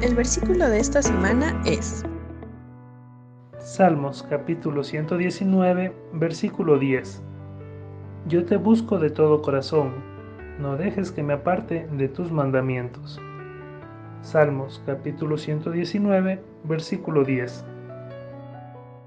El versículo de esta semana es Salmos capítulo 119, versículo 10. Yo te busco de todo corazón, no dejes que me aparte de tus mandamientos. Salmos capítulo 119, versículo 10.